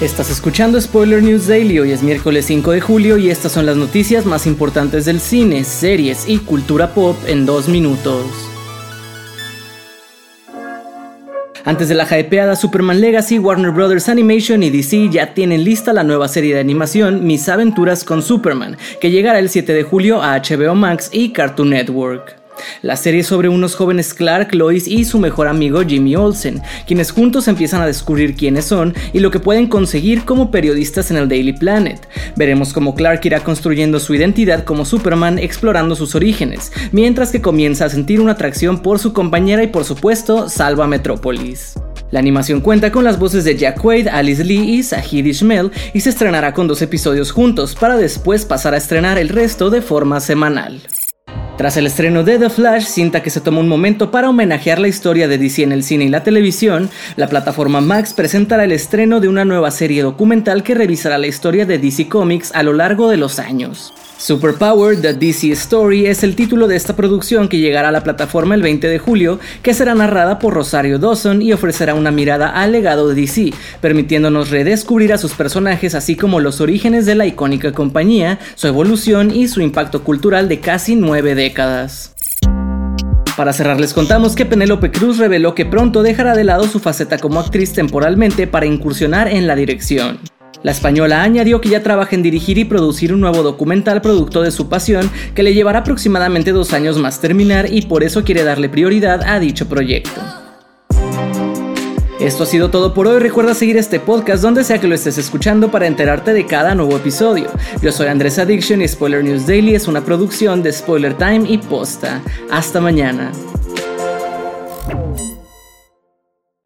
Estás escuchando Spoiler News Daily, hoy es miércoles 5 de julio y estas son las noticias más importantes del cine, series y cultura pop en dos minutos. Antes de la hypeada Superman Legacy, Warner Bros. Animation y DC ya tienen lista la nueva serie de animación Mis aventuras con Superman, que llegará el 7 de julio a HBO Max y Cartoon Network. La serie sobre unos jóvenes Clark, Lois y su mejor amigo Jimmy Olsen, quienes juntos empiezan a descubrir quiénes son y lo que pueden conseguir como periodistas en el Daily Planet. Veremos cómo Clark irá construyendo su identidad como Superman explorando sus orígenes, mientras que comienza a sentir una atracción por su compañera y por supuesto salva Metrópolis. La animación cuenta con las voces de Jack Quaid, Alice Lee y Sahid Ishmael y se estrenará con dos episodios juntos para después pasar a estrenar el resto de forma semanal. Tras el estreno de The Flash, cinta que se tomó un momento para homenajear la historia de DC en el cine y la televisión, la plataforma Max presentará el estreno de una nueva serie documental que revisará la historia de DC Comics a lo largo de los años. Superpower The DC Story es el título de esta producción que llegará a la plataforma el 20 de julio, que será narrada por Rosario Dawson y ofrecerá una mirada al legado de DC, permitiéndonos redescubrir a sus personajes así como los orígenes de la icónica compañía, su evolución y su impacto cultural de casi nueve décadas. Para cerrar les contamos que Penélope Cruz reveló que pronto dejará de lado su faceta como actriz temporalmente para incursionar en la dirección. La española añadió que ya trabaja en dirigir y producir un nuevo documental producto de su pasión que le llevará aproximadamente dos años más terminar y por eso quiere darle prioridad a dicho proyecto. Esto ha sido todo por hoy. Recuerda seguir este podcast donde sea que lo estés escuchando para enterarte de cada nuevo episodio. Yo soy Andrés Addiction y Spoiler News Daily es una producción de Spoiler Time y Posta. Hasta mañana.